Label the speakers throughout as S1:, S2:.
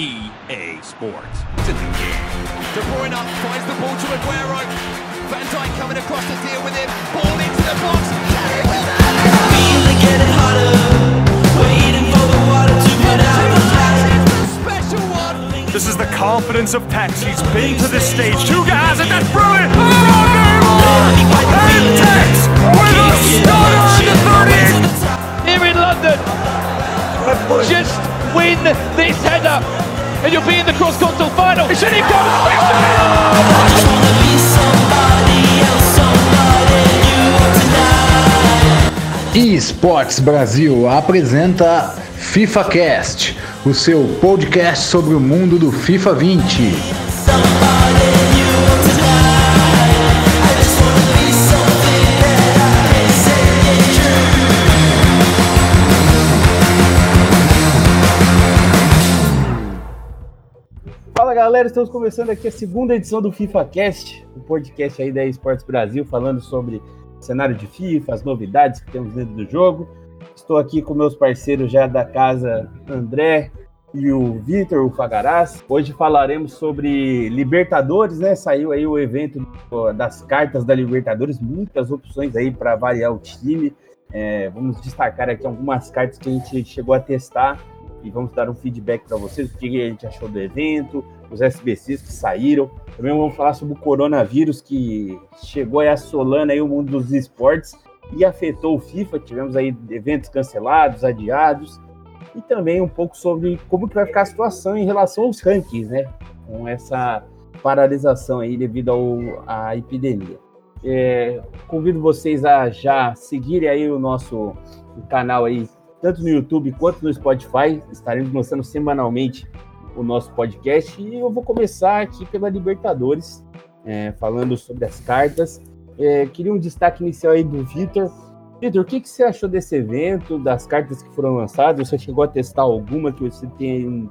S1: EA Sports. De Bruyne finds the ball to Aguero. Van Dijk coming across to deal with him. Ball into the box. Really getting hotter. Waiting for the water to put out the fire.
S2: This is the confidence of Tex. He's been to this stage. Two guys, and that's brilliant. Oh, and Tex with a stunner in the 30th.
S3: here in London. Just win this header, and you'll be in the cross-continental final. It's in
S4: eSports Brasil apresenta FIFA Cast, o seu podcast sobre o mundo do FIFA 20.
S5: Galera, estamos começando aqui a segunda edição do FIFA Cast, o podcast aí da eSports Brasil, falando sobre cenário de FIFA, as novidades que temos dentro do jogo. Estou aqui com meus parceiros já da casa, André e o Vitor, o Fagaraz. Hoje falaremos sobre Libertadores, né? Saiu aí o evento das cartas da Libertadores, muitas opções aí para variar o time. É, vamos destacar aqui algumas cartas que a gente chegou a testar e vamos dar um feedback para vocês, o que a gente achou do evento, os SBCs que saíram. Também vamos falar sobre o coronavírus que chegou aí assolando aí o mundo dos esportes e afetou o FIFA. Tivemos aí eventos cancelados, adiados e também um pouco sobre como que vai ficar a situação em relação aos rankings, né? Com essa paralisação aí devido ao, à epidemia. É, convido vocês a já seguirem aí o nosso canal aí tanto no YouTube quanto no Spotify. Estaremos lançando semanalmente o nosso podcast. E eu vou começar aqui pela Libertadores, é, falando sobre as cartas. É, queria um destaque inicial aí do Vitor. Vitor, o que, que você achou desse evento, das cartas que foram lançadas? Você chegou a testar alguma que você tem um,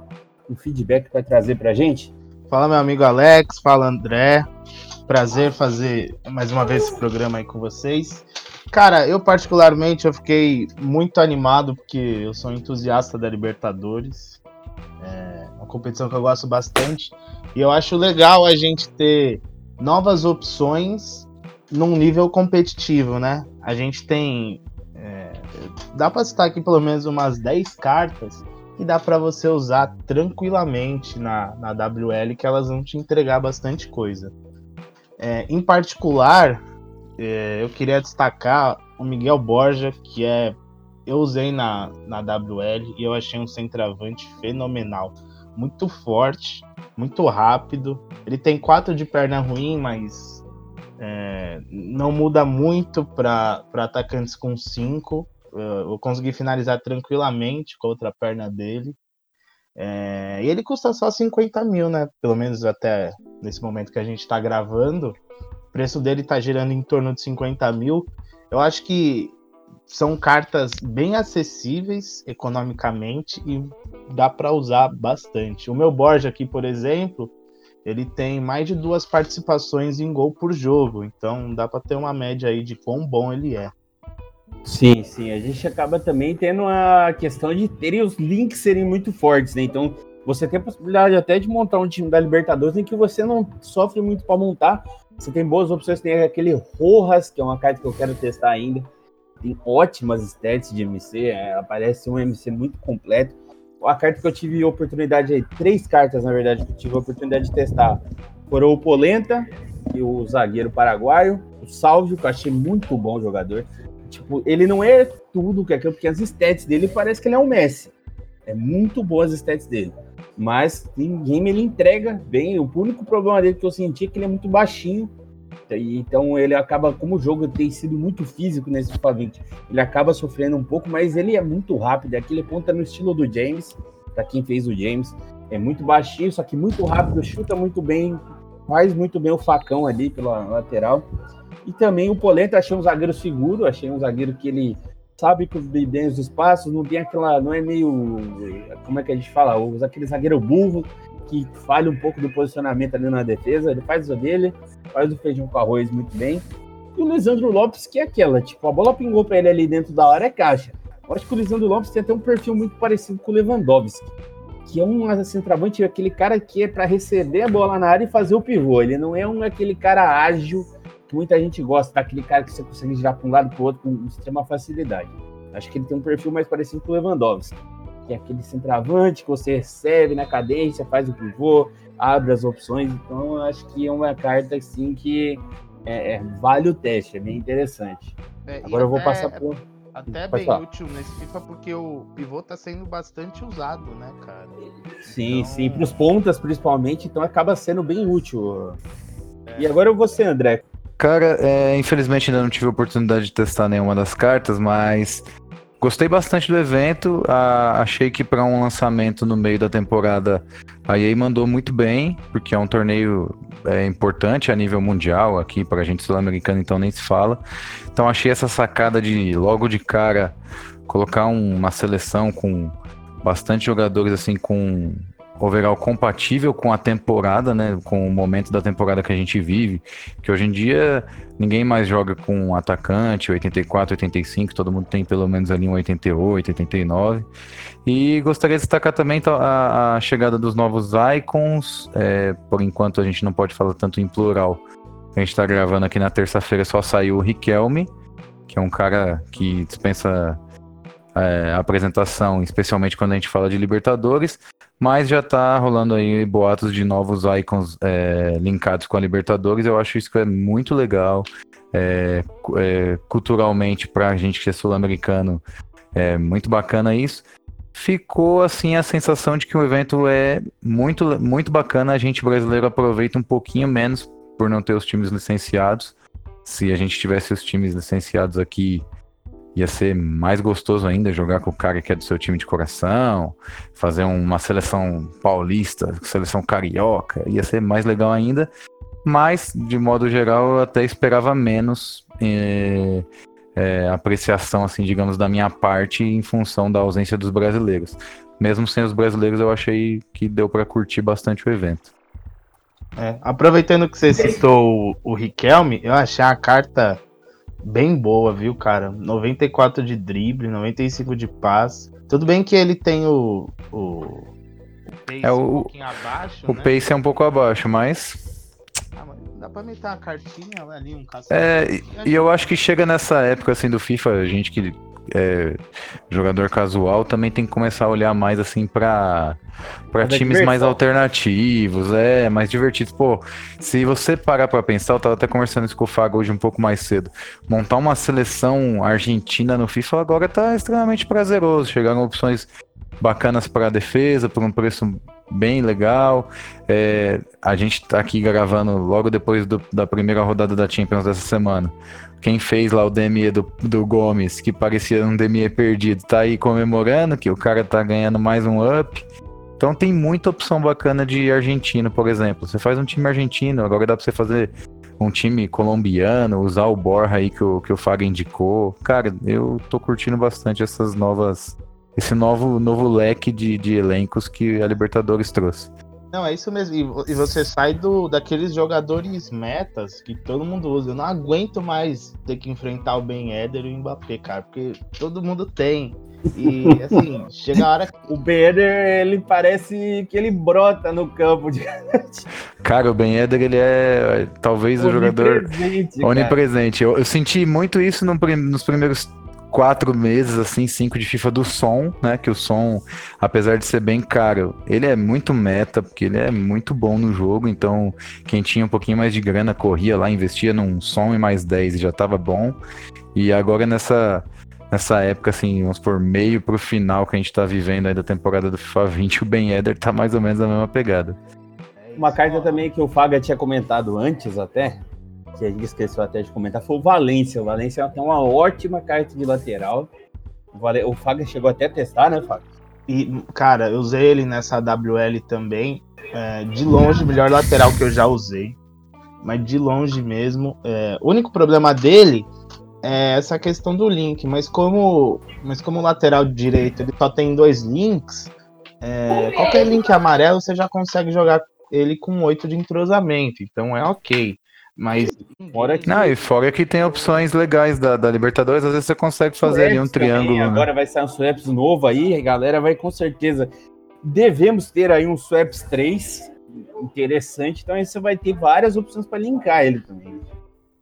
S5: um feedback para trazer para gente?
S6: Fala, meu amigo Alex. Fala, André. Prazer fazer mais uma vez esse programa aí com vocês. Cara, eu particularmente eu fiquei muito animado porque eu sou entusiasta da Libertadores. É uma competição que eu gosto bastante e eu acho legal a gente ter novas opções num nível competitivo, né? A gente tem é, dá para citar aqui pelo menos umas 10 cartas que dá para você usar tranquilamente na, na WL que elas vão te entregar bastante coisa. É, em particular, é, eu queria destacar o Miguel Borja, que é eu usei na, na WL e eu achei um centroavante fenomenal. Muito forte, muito rápido. Ele tem quatro de perna ruim, mas é, não muda muito para atacantes com cinco. Eu consegui finalizar tranquilamente com a outra perna dele. É, e ele custa só 50 mil, né? Pelo menos até nesse momento que a gente está gravando. O preço dele está girando em torno de 50 mil. Eu acho que são cartas bem acessíveis economicamente e dá para usar bastante. O meu Borja aqui, por exemplo, ele tem mais de duas participações em gol por jogo, então dá para ter uma média aí de quão bom ele é.
S5: Sim, sim. A gente acaba também tendo a questão de terem os links serem muito fortes, né? Então, você tem a possibilidade até de montar um time da Libertadores em que você não sofre muito para montar. Você tem boas opções, tem aquele Rojas, que é uma carta que eu quero testar ainda. Tem ótimas stats de MC, é, parece um MC muito completo. A carta que eu tive oportunidade aí, três cartas, na verdade, que eu tive oportunidade de testar, foram o Polenta e o zagueiro paraguaio, o Salvio, que eu achei muito bom jogador. Tipo, ele não é tudo que é porque as stats dele parece que ele é um Messi. É muito boas as stats dele. Mas em game ele entrega bem. O único problema dele que eu senti é que ele é muito baixinho. Então ele acaba, como o jogo tem sido muito físico nesse FIFA 20, ele acaba sofrendo um pouco, mas ele é muito rápido. Aquele ponta no estilo do James, para quem fez o James. É muito baixinho, só que muito rápido, chuta muito bem, faz muito bem o facão ali pela lateral. E também o Polenta, achei um zagueiro seguro, achei um zagueiro que ele sabe que bem os espaços, não tem aquela, não é meio, como é que a gente fala, aquele zagueiro burro que falha um pouco do posicionamento ali na defesa, ele faz o dele, faz o feijão com arroz muito bem. E o Lisandro Lopes, que é aquela, tipo, a bola pingou para ele ali dentro da área, é caixa. Eu acho que o Lisandro Lopes tem até um perfil muito parecido com o Lewandowski, que é um centroavante, aquele cara que é para receber a bola na área e fazer o pivô. Ele não é um aquele cara ágil que muita gente gosta, daquele cara que você consegue girar para um lado para o outro com extrema facilidade. Acho que ele tem um perfil mais parecido com o Lewandowski, que é aquele centroavante que você recebe na cadência, faz o pivô, abre as opções. Então, acho que é uma carta assim que é, é, vale o teste, é bem interessante.
S6: É,
S5: Agora eu vou
S6: até-
S5: passar por.
S6: Até
S5: Pode
S6: bem
S5: falar.
S6: útil nesse FIFA porque o pivô tá sendo bastante usado, né, cara?
S5: Sim,
S6: Então-
S5: sim, para os pontas principalmente, então acaba sendo bem útil. E agora você, André.
S4: Cara, é, infelizmente ainda não tive a oportunidade de testar nenhuma das cartas, mas gostei bastante do evento. a- achei que para um lançamento no meio da temporada a EA mandou muito bem, porque é um torneio é, importante a nível mundial aqui para a gente sul-americana, então nem se fala. Então achei essa sacada de logo de cara colocar um- uma seleção com bastante jogadores assim com overall compatível com a temporada, né, com o momento da temporada que a gente vive, que hoje em dia ninguém mais joga com atacante 84, 85, todo mundo tem pelo menos ali um 88, 89. E gostaria de destacar também a, a chegada dos novos icons. é, por enquanto a gente não pode falar tanto em plural. A gente está gravando aqui na terça-feira, só saiu o Riquelme, que é um cara que dispensa é, apresentação, especialmente quando a gente fala de Libertadores. Mas já tá rolando aí boatos de novos icons é, linkados com a Libertadores. Eu acho isso que é muito legal. É, é, culturalmente, pra gente que é sul-americano, é muito bacana isso. Ficou assim a sensação de que o evento é muito, muito bacana. A gente brasileiro aproveita um pouquinho menos por não ter os times licenciados. Se a gente tivesse os times licenciados aqui, ia ser mais gostoso ainda jogar com o cara que é do seu time de coração, fazer uma seleção paulista, seleção carioca, ia ser mais legal ainda. Mas, de modo geral, eu até esperava menos eh, eh, apreciação, assim, digamos, da minha parte em função da ausência dos brasileiros. Mesmo sem os brasileiros, eu achei que deu para curtir bastante o evento.
S6: É, aproveitando que você citou o, o Riquelme, eu achei a carta bem boa, viu, cara? 94 de drible, 95 de passe. Tudo bem que ele tem o. O, o pace
S4: É, o-
S6: um pouquinho abaixo.
S4: O
S6: né?
S4: pace é um pouco abaixo, mas
S6: Ah, dá pra meter uma cartinha ali, um caçador.
S4: É, e eu acho que chega nessa época assim do FIFA, a gente que é jogador casual também tem que começar a olhar mais assim
S5: Mas é
S4: times mais
S5: diversão.
S4: alternativos, é, mais divertidos. Pô, se você parar pra pensar, eu tava até conversando isso com o Fago hoje um pouco mais cedo. Montar uma seleção argentina no FIFA agora tá extremamente prazeroso. Chegaram opções bacanas para defesa, por um preço bem legal. É, a gente tá aqui gravando logo depois do- da primeira rodada da Champions dessa semana. Quem fez lá o DME do, do Gomes, que parecia um DME perdido, tá aí comemorando que o cara tá ganhando mais um up. Então tem muita opção bacana de argentino, por exemplo. Você faz um time argentino, agora dá pra você fazer um time colombiano, usar o Borja aí que o, que o Faga indicou. Cara, eu tô curtindo bastante essas novas. Esse novo, novo leque de, de elencos que a Libertadores trouxe.
S6: Não, é isso mesmo. E, vo- você sai do, daqueles jogadores metas que todo mundo usa. Eu não aguento mais ter que enfrentar o Ben Eder e o Mbappé, cara, porque todo mundo tem. E assim, chega a hora que
S5: O Beder, ele parece que ele brota no campo de
S4: Cara, o Ben Eder, ele é talvez o jogador
S5: onipresente.
S4: Eu, eu senti muito isso no prim- nos primeiros quatro meses, assim, cinco de FIFA do som, né? Que o som, apesar de ser bem caro, ele é muito meta, porque ele é muito bom no jogo. Então, quem tinha um pouquinho mais de grana corria lá, investia num som e mais 10 e já tava bom. E agora nessa. Nessa época, assim, vamos por meio pro final que a gente tá vivendo aí da temporada do FIFA 20, o Ben Eder tá mais ou menos na mesma pegada.
S5: Uma carta também que o Faga tinha comentado antes até, que a gente esqueceu até de comentar, foi o Valência. O Valência tem uma ótima carta de lateral. O, Faga chegou até a testar, né, Faga?
S6: E, cara, eu usei ele nessa WL também. É, de longe, melhor lateral que eu já usei. Mas de longe mesmo. É, o único problema dele é essa questão do link. Mas como, mas como o lateral direito ele só tem dois links, é, qualquer link amarelo você já consegue jogar ele com 8 de entrosamento. Então é ok. Mas
S5: Fora que
S4: Não, e fora que tem opções legais da, da Libertadores, às vezes você consegue fazer ali um
S5: Sueps também,
S4: triângulo. né?
S5: Agora vai sair um Sueps novo aí, a galera vai com certeza. devemos ter aí um Swaps 3 interessante, então aí você vai ter várias opções para linkar ele também.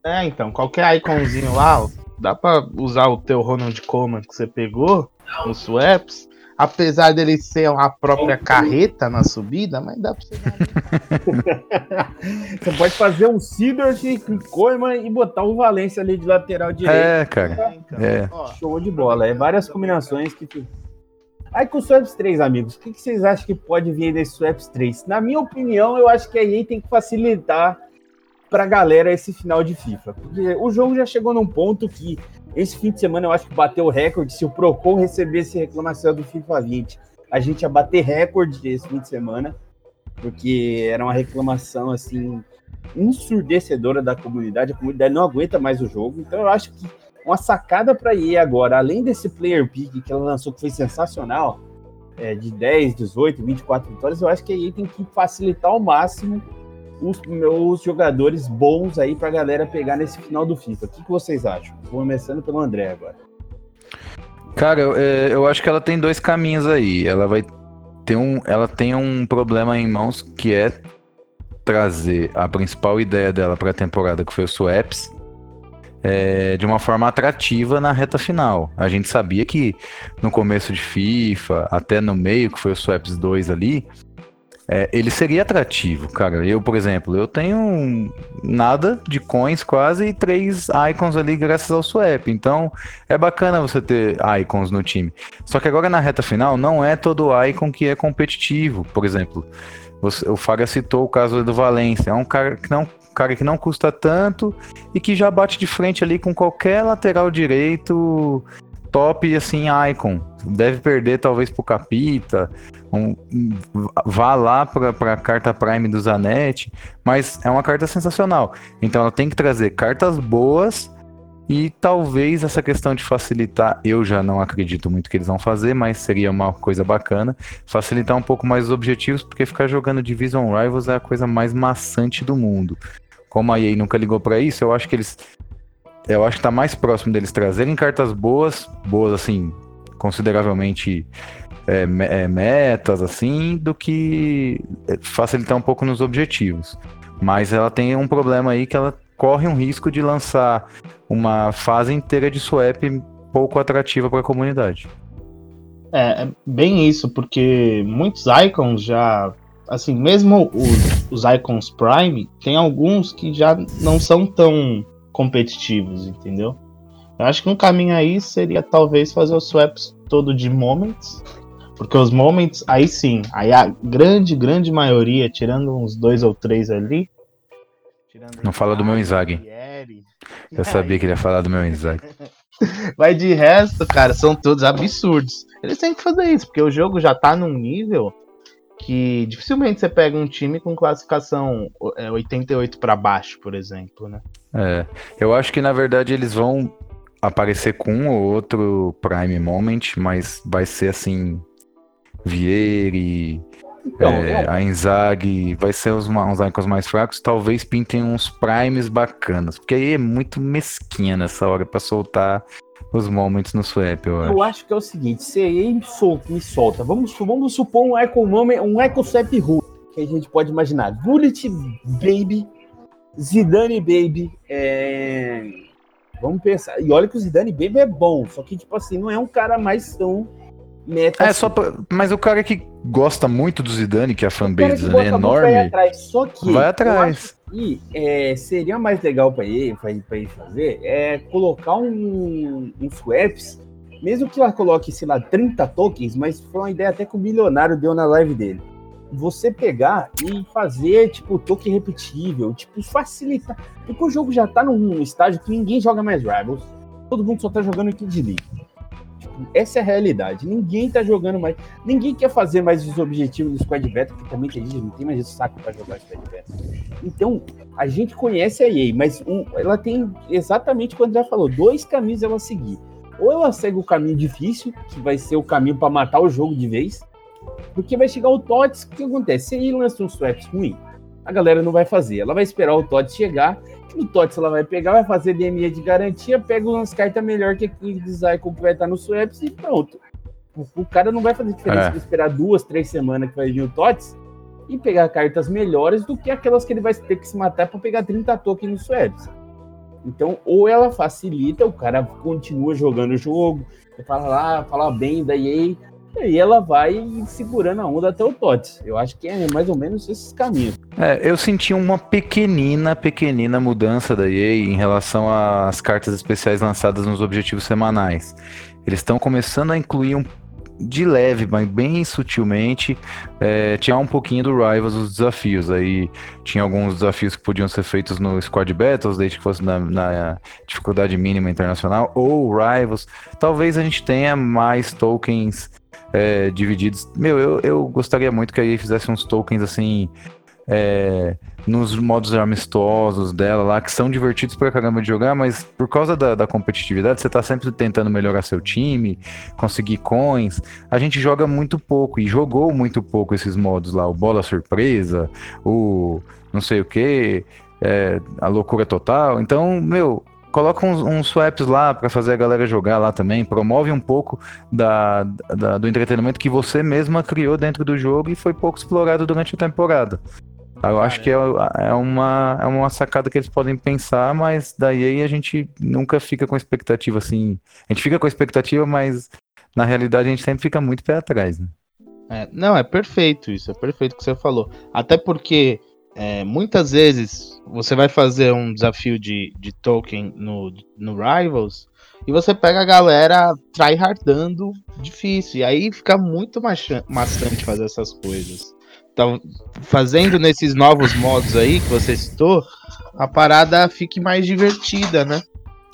S6: É, então, qualquer iconzinho lá, dá pra usar o teu Ronald Koeman que você pegou no Swaps, apesar dele ser uma própria carreta na subida, mas dá pra você dar.
S5: Você pode fazer um Sidorf com Koeman e botar o Valência ali de lateral direito.
S4: É, cara.
S6: Então,
S4: É.
S6: ó,
S5: Show de bola. É várias combinações que. Aí com o Swaps 3, amigos, o que, que vocês acham que pode vir desse Swaps 3? Na minha opinião, eu acho que a EA tem que facilitar pra galera esse final de FIFA. Porque o jogo já chegou num ponto que esse fim de semana eu acho que bateu o recorde. Se o Procon recebesse reclamação do FIFA 20, a gente ia bater recorde esse fim de semana. Porque era uma reclamação assim ensurdecedora da comunidade. A comunidade não aguenta mais o jogo. Então eu acho que uma sacada para EA agora, além desse player pick que ela lançou que foi sensacional, é, de 10, 18, 24 vitórias, eu acho que a EA tem que facilitar ao máximo os meus jogadores bons aí pra galera pegar nesse final do FIFA. O que, que vocês acham? Vou começando pelo André agora.
S4: Cara, eu, é, eu acho que ela tem dois caminhos aí. Ela vai ter um, ela tem um problema em mãos que é trazer a principal ideia dela para a temporada, que foi o Swaps, é, de uma forma atrativa na reta final. A gente sabia que no começo de FIFA, até no meio, que foi o Swaps 2 ali, é, ele seria atrativo, cara. Eu, por exemplo, eu tenho nada de coins quase e três icons ali graças ao swap. Então é bacana você ter icons no time. Só que agora na reta final não é todo icon que é competitivo. Por exemplo, você- o Faga citou o caso do Valência. É um cara que não cara que não custa tanto e que já bate de frente ali com qualquer lateral direito top assim icon. Deve perder talvez pro Capita, um- vá lá para a carta Prime do Zanetti, mas é uma carta sensacional. Então ela tem que trazer cartas boas e talvez essa questão de facilitar, eu já não acredito muito que eles vão fazer, mas seria uma coisa bacana, facilitar um pouco mais os objetivos, porque ficar jogando Division Rivals é a coisa mais maçante do mundo. Como a EA nunca ligou para isso, eu acho que eles eu acho que tá mais próximo deles trazerem cartas boas, boas assim, consideravelmente é, é, metas, assim, do que facilitar um pouco nos objetivos. Mas ela tem um problema aí que ela corre um risco de lançar uma fase inteira de swap pouco atrativa para a comunidade.
S6: É, é bem isso, porque muitos icons já. Assim, mesmo os, os icons Prime, tem alguns que já não são tão competitivos, entendeu? Eu acho que um caminho aí seria talvez fazer os swaps todo de moments. Porque os moments, aí sim, aí a grande, grande maioria, tirando uns dois ou três ali.
S4: Não fala do meu Inzaghi.
S6: Thierry,
S4: Eu sabia que ele ia falar do meu Isaac.
S6: Mas de resto, cara, são todos absurdos. Eles têm que fazer isso, porque o jogo já tá num nível que dificilmente você pega um time com classificação é, 88 pra baixo, por exemplo, né?
S4: É, eu acho que na verdade eles vão aparecer com um ou outro Prime Moment, mas vai ser assim. Vieri,
S5: Então,
S4: é, a Inzaghi, vai ser os, uns icons mais fracos. Talvez pintem uns Primes bacanas, porque aí é muito mesquinha nessa hora pra soltar os moments no swap, eu acho.
S5: Eu acho que é o seguinte, se aí me solta, me solta. Vamos, vamos supor um Echo nome, um Echo Swap Rule, que a gente pode imaginar. Bullet Baby, Zidane Baby, é... Vamos pensar. E olha que o Zidane Baby é bom, só que, tipo assim, não é um cara mais tão meta.
S4: É,
S5: assim.
S4: só pra- mas o cara que gosta muito do Zidane, que a
S5: O cara
S4: fanbase Zidane é
S5: gosta muito vai
S4: enorme,
S5: atrás. Só que
S4: vai atrás.
S5: E é, seria mais legal para ele, pra ele, fazer é colocar um, um swaps, mesmo que ela coloque, sei lá, 30 tokens, mas foi uma ideia até que o milionário deu na live dele. Você pegar e fazer, tipo, token repetível, tipo, facilitar. Porque o jogo já tá num estágio que ninguém joga mais Rivals. Todo mundo só tá jogando Kid League. Essa é a realidade. Ninguém tá jogando mais. Ninguém quer fazer mais os objetivos do Squad Beta, porque também tem gente, não tem mais saco pra jogar Squad Beta. Então, a gente conhece a EA, mas um- ela tem exatamente o que o André falou: dois caminhos ela seguir. Ou ela segue o caminho difícil, que vai ser o caminho para matar o jogo de vez, porque vai chegar o TOTS, o que acontece? Se ele lança um swaps ruim, a galera não vai fazer. Ela vai esperar o TOTS chegar, o TOTS ela vai pegar, vai fazer DME de garantia, pega umas cartas melhor que aquele design que vai estar no swaps e pronto. o cara não vai fazer diferença
S4: É.
S5: esperar duas, três semanas que vai vir o TOTS e pegar cartas melhores do que aquelas que ele vai ter que se matar para pegar 30 tokens no Suedes. Então, ou ela facilita, o cara continua jogando o jogo, fala lá, fala bem da EA, e ela vai segurando a onda até o TOTS. Eu acho que é mais ou menos esses caminhos.
S4: É, eu senti uma pequenina, pequenina mudança da EA em relação às cartas especiais lançadas nos objetivos semanais. Eles estão começando a incluir um de leve, mas bem sutilmente, é, tinha um pouquinho do Rivals os desafios. Aí tinha alguns desafios que podiam ser feitos no Squad Battles, desde que fosse na, na dificuldade mínima internacional, ou Rivals. Talvez a gente tenha mais tokens é, divididos. Meu, eu, eu gostaria muito que a EA fizesse uns tokens assim. é, nos modos amistosos dela lá, que são divertidos pra caramba de jogar, mas por causa da, da competitividade, você tá sempre tentando melhorar seu time, conseguir coins. A gente joga muito pouco e jogou muito pouco esses modos lá, o bola surpresa, o não sei o que, a loucura total. Então, meu, coloca uns, uns swaps lá pra fazer a galera jogar lá também, promove um pouco da, da- do entretenimento que você mesma criou dentro do jogo e foi pouco explorado durante a temporada. Eu acho que é, é uma, é uma sacada que eles podem pensar, mas daí a gente nunca fica com expectativa assim. A gente fica com expectativa, mas na realidade a gente sempre fica muito pé atrás, né?
S6: É, não, é perfeito isso, é perfeito o que você falou. Até porque é, muitas vezes você vai fazer um desafio de, de token no, no Rivals e você pega a galera tryhardando difícil. E aí fica muito maçante fazer essas coisas. Então, fazendo nesses novos modos aí que você citou, a parada fique mais divertida, né?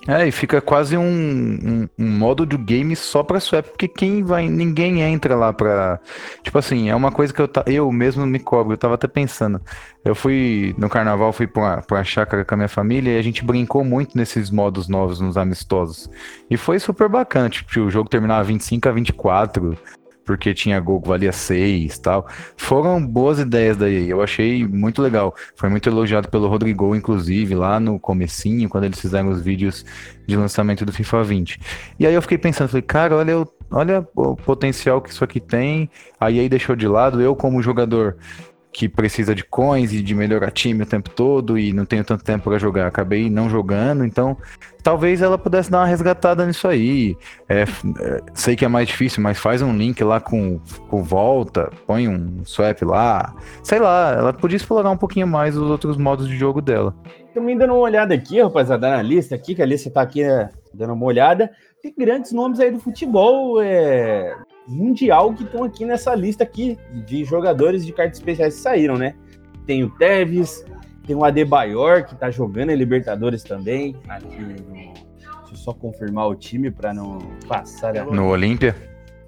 S4: É, e fica quase um, um, um modo de game só pra swap, porque quem vai. Ninguém entra lá pra. Tipo assim, é uma coisa que eu, ta- eu mesmo me cobro, eu tava até pensando. Eu fui no carnaval, fui pra, pra chácara com a minha família e a gente brincou muito nesses modos novos, nos amistosos. E foi super bacana, tipo, o jogo terminava 25 a 24, porque tinha gol que valia 6 tal. Foram boas ideias daí, eu achei muito legal. Foi muito elogiado pelo Rodrigo, inclusive, lá no comecinho, quando eles fizeram os vídeos de lançamento do FIFA 20. E aí eu fiquei pensando, falei, cara, olha, olha o potencial que isso aqui tem. Aí aí deixou de lado, eu como jogador que precisa de coins e de melhorar time o tempo todo e não tenho tanto tempo para jogar, acabei não jogando, então talvez ela pudesse dar uma resgatada nisso aí. É, é, sei que é mais difícil, mas faz um link lá com, com volta, põe um swap lá, sei lá, ela podia explorar um pouquinho mais os outros modos de jogo dela.
S5: Também dando uma olhada aqui, rapaziada, na lista aqui, que a lista tá aqui né, dando uma olhada. Tem grandes nomes aí do futebol é, mundial que estão aqui nessa lista aqui de jogadores de cartas especiais que saíram, né? Tem o Tevez, tem o Adebayor, que tá jogando em Libertadores também. Aqui no- Deixa eu só confirmar o time para não passar a-
S4: No Olímpia.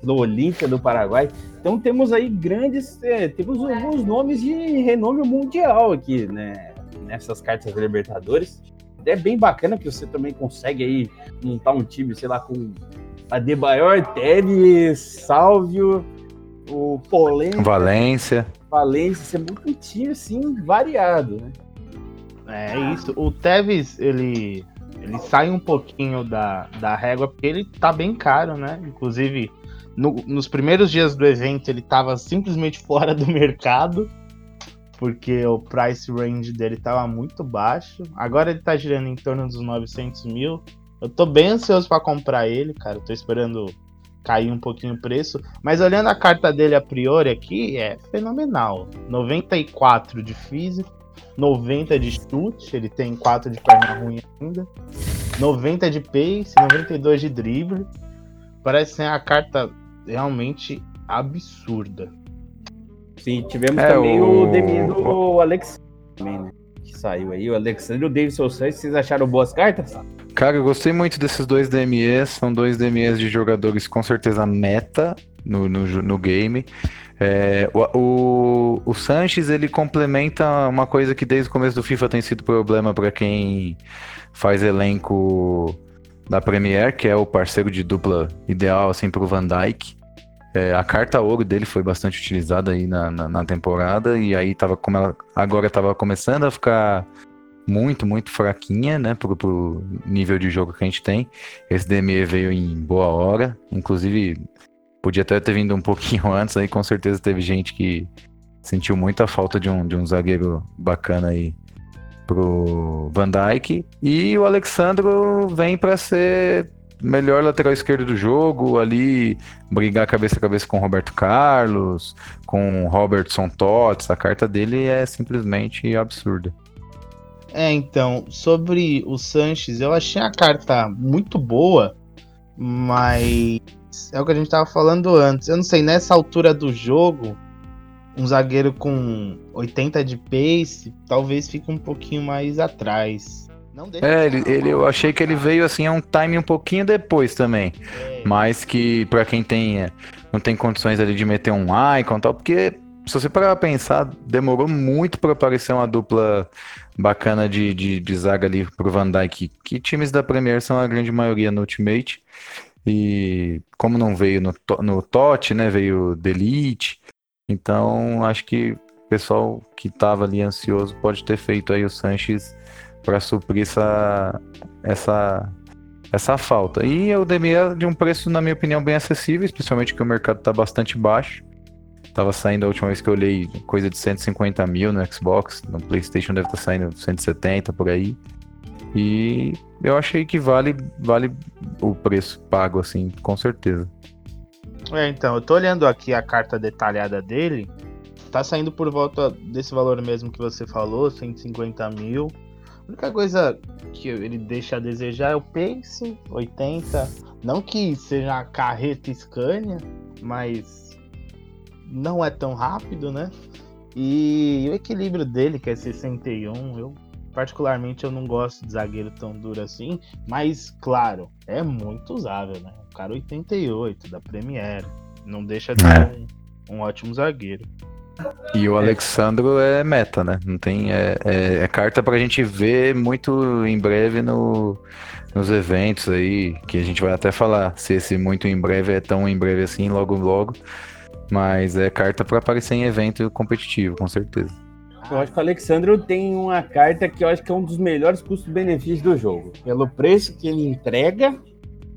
S5: do Olímpia do Paraguai. Então temos aí grandes, é, temos alguns nomes de renome mundial aqui, né? Nessas cartas da Libertadores. É bem bacana que você também consegue aí montar um time, sei lá, com Adebayor, Tevez, Salvio, o Polêmica,
S4: Valência.
S5: Valência. Você monta um time assim variado, né?
S6: É isso. O Tevez, ele, ele sai um pouquinho da, da régua porque ele tá bem caro, né? Inclusive, no- nos primeiros dias do evento, ele tava simplesmente fora do mercado. Porque o price range dele tava muito baixo. Agora ele tá girando em torno dos 900 mil. Eu tô bem ansioso pra comprar ele, cara. Eu tô esperando cair um pouquinho o preço. Mas olhando a carta dele a priori aqui, é fenomenal. 94 de físico. 90 de chute, ele tem 4 de perna ruim ainda. 90 de pace, 92 de drible. Parece ser uma carta realmente absurda.
S5: Sim, tivemos
S4: É,
S5: também
S4: o-
S5: o, Demi do Alex também, né? Que saiu aí, o Alexandre e o Davidson Santos. Vocês acharam boas cartas?
S4: Cara, eu gostei muito desses dois DMEs. São dois DMEs de jogadores com certeza meta no, no, no game. É, o, o, o Sanches ele complementa uma coisa que desde o começo do FIFA tem sido problema para quem faz elenco da Premier, que é o parceiro de dupla ideal assim para o Van Dijk. É, a carta ouro dele foi bastante utilizada aí na, na, na temporada e aí tava como ela agora estava começando a ficar muito, muito fraquinha, né, pro, pro nível de jogo que a gente tem. Esse DME veio em boa hora, inclusive Podia até ter vindo um pouquinho antes, aí com certeza teve gente que sentiu muita falta de um, de um zagueiro bacana aí pro Van Dijk. E o Alexandro vem para ser melhor lateral esquerdo do jogo, ali brigar cabeça a cabeça com Roberto Carlos, com Robertson Tots. A carta dele é simplesmente absurda.
S6: É, então, sobre o Sanches, eu achei a carta muito boa, mas é o que a gente tava falando antes. Eu não sei, nessa altura do jogo, um zagueiro com 80 de pace talvez fique um pouquinho mais atrás.
S4: Não é, ele, ele, eu achei que ele veio assim a um time um pouquinho depois também. É. Mas que para quem tem é, não tem condições ali de meter um icon e tal, porque se você parar pra pensar, demorou muito para aparecer uma dupla bacana de, de, de, zaga ali pro Van Dijk, que times da Premier são a grande maioria no Ultimate. E como não veio no, no TOT, né, veio Delete, então acho que o pessoal que estava ali ansioso pode ter feito aí o Sanches para suprir essa, essa, essa falta. E o Demir de um preço, na minha opinião, bem acessível, especialmente que o mercado está bastante baixo. Tava saindo a última vez que eu olhei coisa de 150 mil no Xbox, no PlayStation deve estar tá saindo 170 por aí. E eu achei que vale, vale o preço pago, assim, com certeza.
S6: É, então, eu tô olhando aqui a carta detalhada dele. Tá saindo por volta desse valor mesmo que você falou, 150 mil. A única coisa que ele deixa a desejar é o pace, 80. Não que seja a carreta Scania, mas não é tão rápido, né? E o equilíbrio dele, que é 61, eu particularmente eu não gosto de zagueiro tão duro assim, mas claro, é muito usável, né? O cara 88 da Premier, não deixa de ser é. um, um, ótimo zagueiro.
S4: E o Alexandro é meta, né? Não tem é, é, é carta pra gente ver muito em breve no, nos eventos aí, que a gente vai até falar se esse muito em breve é tão em breve assim, logo logo. Mas é carta para aparecer em evento competitivo, com certeza.
S5: Eu acho que o Alexandre tem uma carta que eu acho que é um dos melhores custos-benefícios do jogo. Pelo preço que ele entrega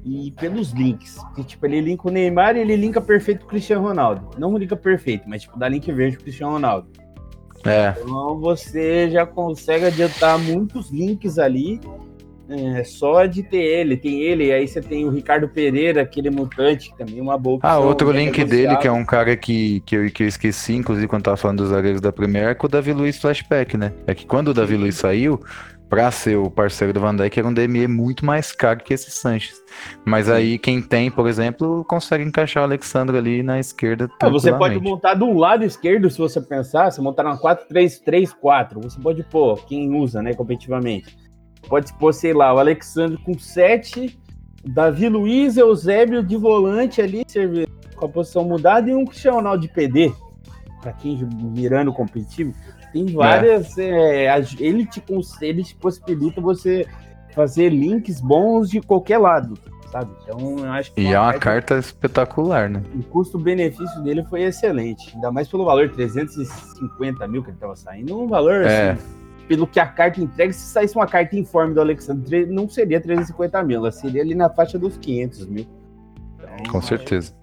S5: e pelos links. Que, tipo, ele linka o Neymar e ele linka perfeito o Cristiano Ronaldo. Não linka perfeito, mas tipo, dá link verde pro Cristiano Ronaldo. É. Então você já consegue adiantar muitos links ali é, só de ter ele, tem ele, aí você tem o Ricardo Pereira, aquele mutante, também uma boa
S4: opção, Ah, outro link dele, que é um cara que, que, eu, que eu esqueci, inclusive, quando tava falando dos zagueiros da Premier, é com o Davi Luiz Flashback, né? É que quando o Davi Luiz saiu, pra ser o parceiro do Van Dijk, era um DME muito mais caro que esse Sanches. Mas aí, quem tem, por exemplo, consegue encaixar o Alexandre ali na esquerda.
S5: Ah, você pode montar do lado esquerdo, se você pensar, se montar uma 4-3-3-4, você pode pôr, quem usa, né, competitivamente Pode pôr, sei lá, o Alexandre com 7, Davi Luiz, Eusébio de volante ali, com a posição mudada, e um Cristiano Ronaldo de PD. Para quem mirando competitivo, tem várias. É. É, ele, te, ele te possibilita você fazer links bons de qualquer lado, sabe?
S4: Então, eu acho que. E é uma carta, espetacular, né?
S5: O custo-benefício dele foi excelente. Ainda mais pelo valor 350 mil que ele estava saindo. Um valor é. assim pelo que a carta entrega, se saísse uma carta informe do Alexandre, não seria 350 mil, ela seria ali na faixa dos 500 mil.
S4: Então, Com certeza.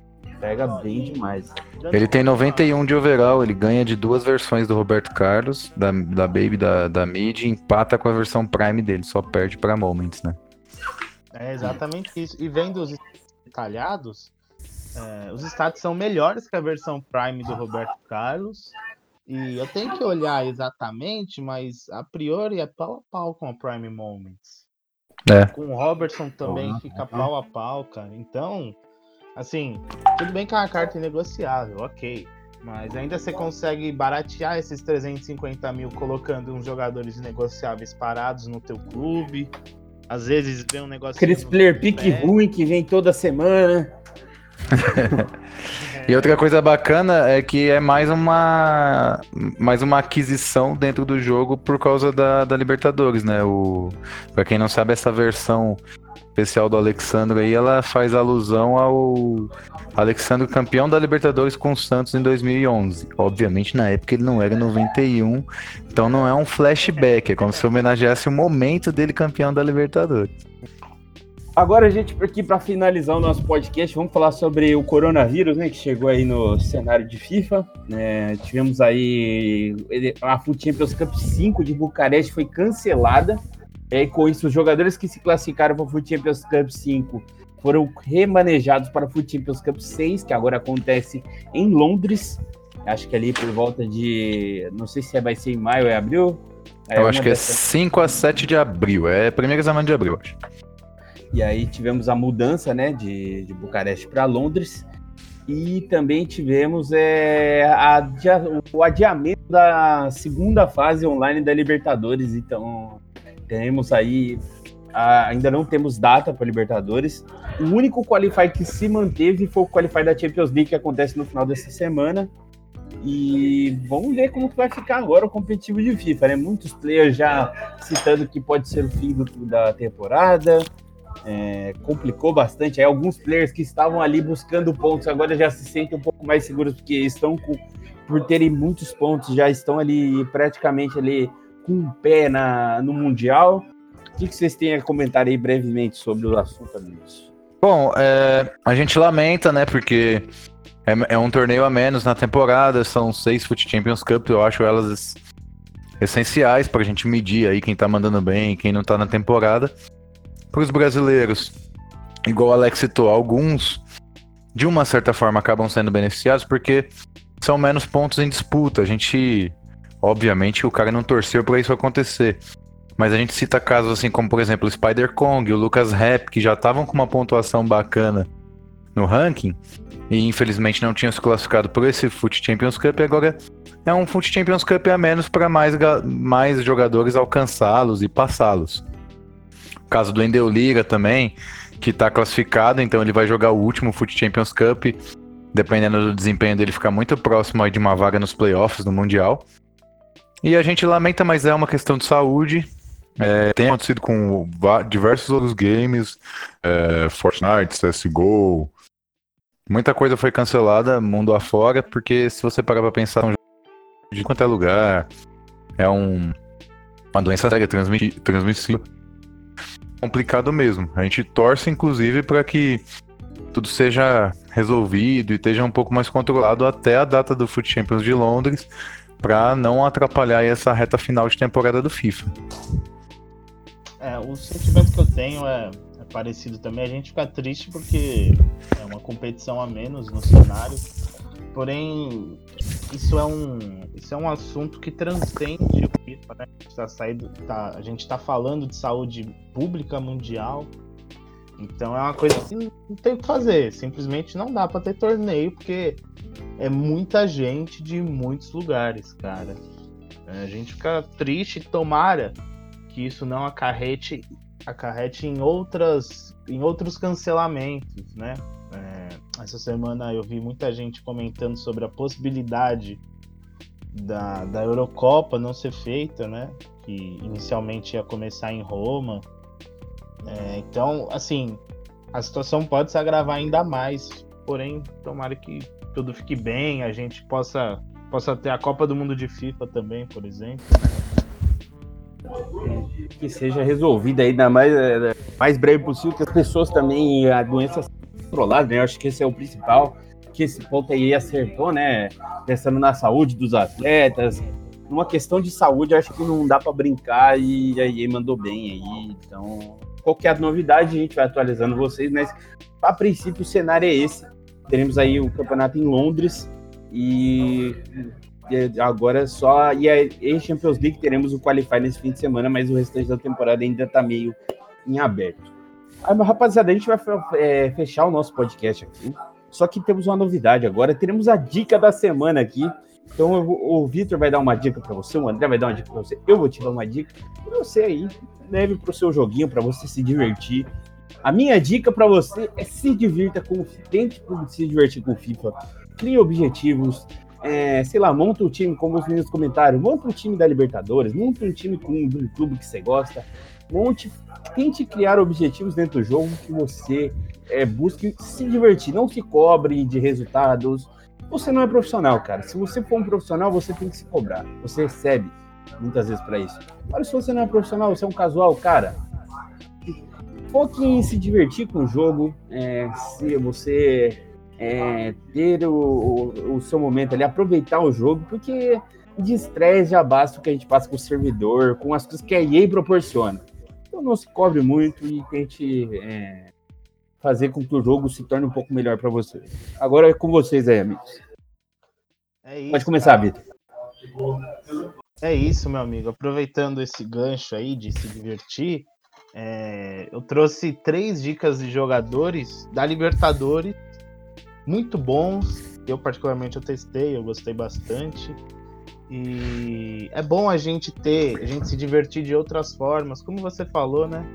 S5: Pega bem demais.
S4: Ele tem 91 de overall, ele ganha de duas versões do Roberto Carlos, da, da Baby, da, da Mid, e empata com a versão Prime dele, só perde para Moments, né?
S6: É exatamente isso. E vendo os detalhados, é, os stats são melhores que a versão Prime do Roberto Carlos. E eu tenho que olhar exatamente, mas a priori é pau a pau com a Prime Moments. É. Com o Robertson também fica pau a pau, cara. Então, assim, tudo bem que é uma carta inegociável, ok. Mas ainda você consegue baratear esses 350 mil colocando uns jogadores negociáveis parados no teu clube. Às vezes vem um negócio.
S5: Aqueles player pick ruim que vem toda semana.
S4: E outra coisa bacana é que é mais uma mais uma aquisição dentro do jogo por causa da, da Libertadores, né? O, pra quem não sabe, essa versão especial do Alexandre aí, ela faz alusão ao Alexandre campeão da Libertadores com o Santos em 2011. Obviamente, na época ele não era 91, então não é um flashback, é como se homenageasse o momento dele campeão da Libertadores.
S5: Agora, gente, aqui para finalizar o nosso podcast, vamos falar sobre o coronavírus, né? Que chegou aí no cenário de FIFA. Né, tivemos aí a Foot Champions Cup 5 de Bucareste foi cancelada. E com isso, os jogadores que se classificaram para a Foot Champions Cup 5 foram remanejados para a Foot Champions Cup 6, que agora acontece em Londres. Acho que ali por volta de. Não sei se vai ser em maio ou é abril.
S4: É eu acho que é 5 a 7 de abril. É primeira semana de abril, acho.
S5: E aí tivemos a mudança né, de, de Bucareste para Londres. E também tivemos é, a, o adiamento da segunda fase online da Libertadores. Então, temos aí. Ainda não temos data para Libertadores. O único qualify que se manteve foi o qualify da Champions League que acontece no final dessa semana. E vamos ver como que vai ficar agora o competitivo de FIFA, né? Muitos players já citando que pode ser o fim do, da temporada é, complicou bastante. Aí alguns players que estavam ali buscando pontos agora já se sentem um pouco mais seguros porque estão com, por terem muitos pontos, já estão ali praticamente ali com um pé na, no Mundial. O que, que, vocês têm a comentar aí brevemente sobre o assunto, amigos?
S4: Bom, é, a gente lamenta, né, porque é, é, um torneio a menos na temporada, são seis Foot Champions Cup, eu acho elas essenciais para a gente medir aí quem tá mandando bem, quem não tá na temporada para os brasileiros, igual o Alex citou, alguns de uma certa forma acabam sendo beneficiados porque são menos pontos em disputa. A gente, obviamente, o cara não torceu para isso acontecer. Mas a gente cita casos assim como, por exemplo, o Spider Kong, o Lucas Rap, que já estavam com uma pontuação bacana no ranking e infelizmente não tinham se classificado por esse Foot Champions Cup agora é um Foot Champions Cup a menos para mais, mais jogadores alcançá-los e passá-los. O caso do Endel Liga também, que está classificado, então ele vai jogar o último Foot Champions Cup. Dependendo do desempenho dele, ficar muito próximo de uma vaga nos playoffs no Mundial. E a gente lamenta, mas é uma questão de saúde. É, tem acontecido com diversos outros games, é, Fortnite, CSGO. Muita coisa foi cancelada mundo afora, porque se você parar pra pensar, um de quanto é lugar, é um, uma doença séria transmissível complicado mesmo. A gente torce, inclusive, para que tudo seja resolvido e esteja um pouco mais controlado até a data do Foot Champions de Londres, para não atrapalhar essa reta final de temporada do FIFA.
S6: É, o sentimento que eu tenho é, é parecido também. A gente fica triste porque é uma competição a menos no cenário. Porém, isso é um, isso é um assunto que transcende o FIFA, né? A gente tá, saindo, tá, tá falando de saúde pública mundial. Então é uma coisa que não tem o que fazer. Simplesmente não dá para ter torneio, porque é muita gente de muitos lugares, cara. É, a gente fica triste, tomara que isso não acarrete, acarrete em outras em outros cancelamentos, né? É, essa semana eu vi muita gente comentando sobre a possibilidade da, da Eurocopa não ser feita, né? Que inicialmente ia começar em Roma. É, então, assim, a situação pode se agravar ainda mais. Porém, tomara que tudo fique bem, a gente possa, possa ter a Copa do Mundo de FIFA também, por exemplo.
S5: Que seja resolvida ainda mais, é, mais breve possível, que as pessoas também, a doença controlada, né? Eu acho que esse é o principal, que esse ponto aí acertou, né? Pensando na saúde dos atletas, numa questão de saúde, acho que não dá para brincar e aí mandou bem aí. Então, qualquer novidade a gente vai atualizando vocês, mas a princípio o cenário é esse. Teremos aí o campeonato em Londres e agora só e a em Champions League teremos o qualify nesse fim de semana, mas o restante da temporada ainda está meio em aberto. Ah, rapaziada, a gente vai é, fechar o nosso podcast aqui. Só que temos uma novidade agora. Teremos a dica da semana aqui. Então o Vitor vai dar uma dica para você, o André vai dar uma dica para você, eu vou te dar uma dica. E você aí leve para o seu joguinho para você se divertir. A minha dica para você é se divirta com tente se divertir com FIFA. Crie objetivos, é, sei lá, monta um time, como os meninos comentaram, monta um time da Libertadores, monta um time com um clube que você gosta, monte, tente criar objetivos dentro do jogo que você é, busque se divertir, não se cobre de resultados. Você não é profissional, cara. Se você for um profissional, você tem que se cobrar. Você recebe muitas vezes para isso. Mas se você não é profissional, você é um casual, cara. foque em se divertir com o jogo, é, se você é, ter o, o, o, seu momento ali, aproveitar o jogo, porque de estresse já basta o que a gente passa com o servidor, com as coisas que a EA proporciona. Então não se cobre muito e tente é, fazer com que o jogo se torne um pouco melhor para você. Agora é com vocês aí, amigos. É isso, Pode começar, Vitor.
S6: É isso, meu amigo. Aproveitando esse gancho aí de se divertir, é, eu trouxe três dicas de jogadores da Libertadores muito bons. Eu particularmente eu testei, eu gostei bastante. E é bom a gente ter, a gente se divertir de outras formas, como você falou, né?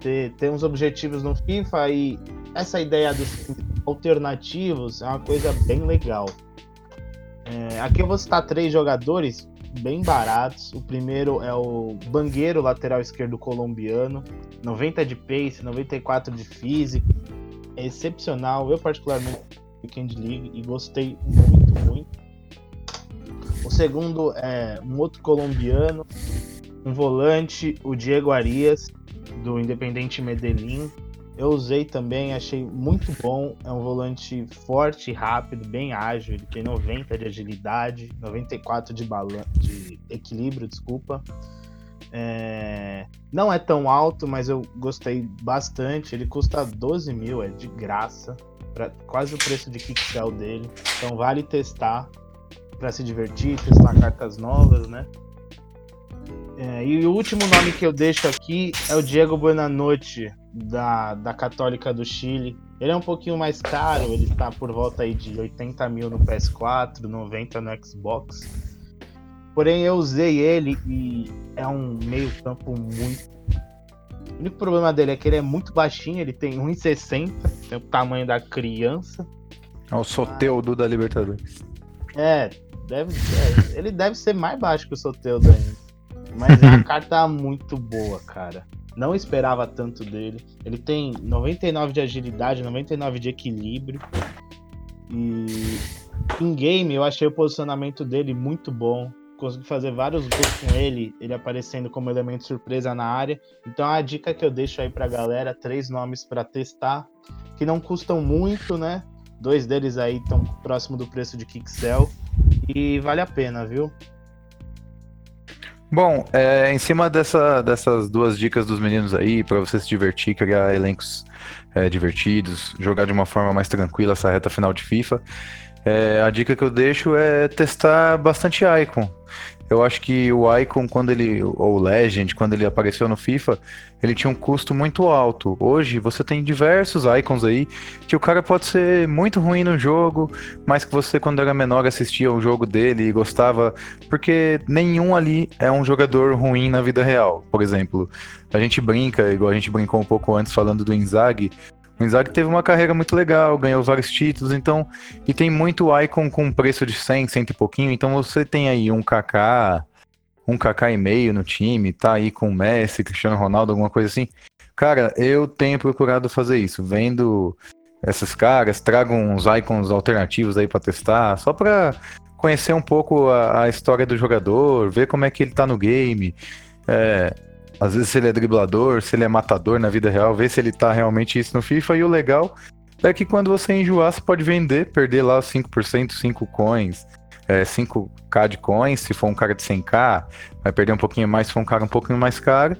S6: Ter, ter uns objetivos no FIFA e essa ideia dos alternativos é uma coisa bem legal. É, aqui eu vou citar três jogadores bem baratos. O primeiro é o Bangueiro, lateral esquerdo colombiano, 90 de pace, 94 de físico. É excepcional. Eu particularmente Weekend League e gostei muito, muito. O segundo é um outro colombiano, um volante, o Diego Arias, do Independente Medellín. Eu usei também, achei muito bom. É um volante forte, rápido, bem ágil. Ele tem 90 de agilidade, 94 de, balan de equilíbrio, desculpa. É... Não é tão alto, mas eu gostei bastante. Ele custa 12 mil, é de graça. Pra... Quase o preço de Kicksell dele. Então vale testar para se divertir, testar cartas novas, né? É, e o último nome que eu deixo aqui é o Diego Buenanote, da, da Católica do Chile. Ele é um pouquinho mais caro, ele está por volta aí de 80 mil no PS4, 90 no Xbox. Porém, eu usei ele e é um meio campo muito. O único problema dele é que ele é muito baixinho, ele tem 1,60, tem o tamanho da criança.
S4: É o Soteudo da Libertadores.
S6: É, deve, é, ele deve ser mais baixo que o Soteudo ainda. Mas é uma carta muito boa, cara. Não esperava tanto dele. Ele tem 99 de agilidade, 99 de equilíbrio. E em game eu achei o posicionamento dele muito bom. Consegui fazer vários gols com ele, ele aparecendo como elemento surpresa na área. Então a dica que eu deixo aí pra galera, três nomes para testar, que não custam muito, né? Dois deles aí estão próximo do preço de Kixel e vale a pena, viu?
S4: Bom, é, em cima dessa, dessas duas dicas dos meninos aí, para você se divertir, criar elencos é, divertidos, jogar de uma forma mais tranquila essa reta final de FIFA, é, a dica que eu deixo é testar bastante Icon. Eu acho que o Icon, quando ele. ou Legend, quando ele apareceu no FIFA, ele tinha um custo muito alto. Hoje você tem diversos icons aí que o cara pode ser muito ruim no jogo, mas que você, quando era menor, assistia o jogo dele e gostava, porque nenhum ali é um jogador ruim na vida real. Por exemplo, a gente brinca, igual a gente brincou um pouco antes falando do Inzaghi. O Inzaghi teve uma carreira muito legal, ganhou vários títulos, então. E tem muito Icon com preço de 100, 100 e pouquinho. Então você tem aí um KK, um KK e meio no time, tá aí com o Messi, Cristiano Ronaldo, alguma coisa assim. Cara, eu tenho procurado fazer isso, vendo esses caras, trago uns icons alternativos aí para testar, só para conhecer um pouco a, a, história do jogador, ver como é que ele tá no game. É, às vezes se ele é driblador, se ele é matador na vida real, ver se ele tá realmente isso no FIFA. E o legal é que quando você enjoar, você pode vender, perder lá 5%, 5 coins, é, 5k de coins, se for um cara de 100k, vai perder um pouquinho mais se for um cara um pouquinho mais caro,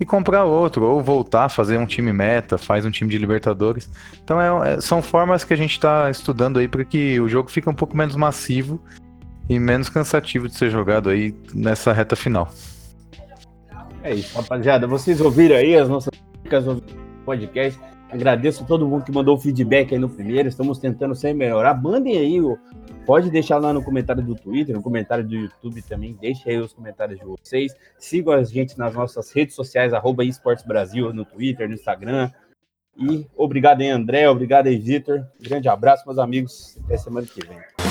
S4: e comprar outro, ou voltar, fazer um time meta, faz um time de Libertadores. Então é, é, são formas que a gente está estudando aí para que o jogo fique um pouco menos massivo e menos cansativo de ser jogado aí nessa reta final.
S5: É isso, rapaziada. Vocês ouviram aí as nossas dicas no podcast. Agradeço a todo mundo que mandou feedback aí no primeiro. Estamos tentando sempre melhorar. Mandem aí, pode deixar lá no comentário do Twitter, no comentário do YouTube também. Deixe aí os comentários de vocês. Sigam a gente nas nossas redes sociais, arroba Brasil, no Twitter, no Instagram. E obrigado aí, André. Obrigado aí, Vitor. Grande abraço, meus amigos. Até semana que vem.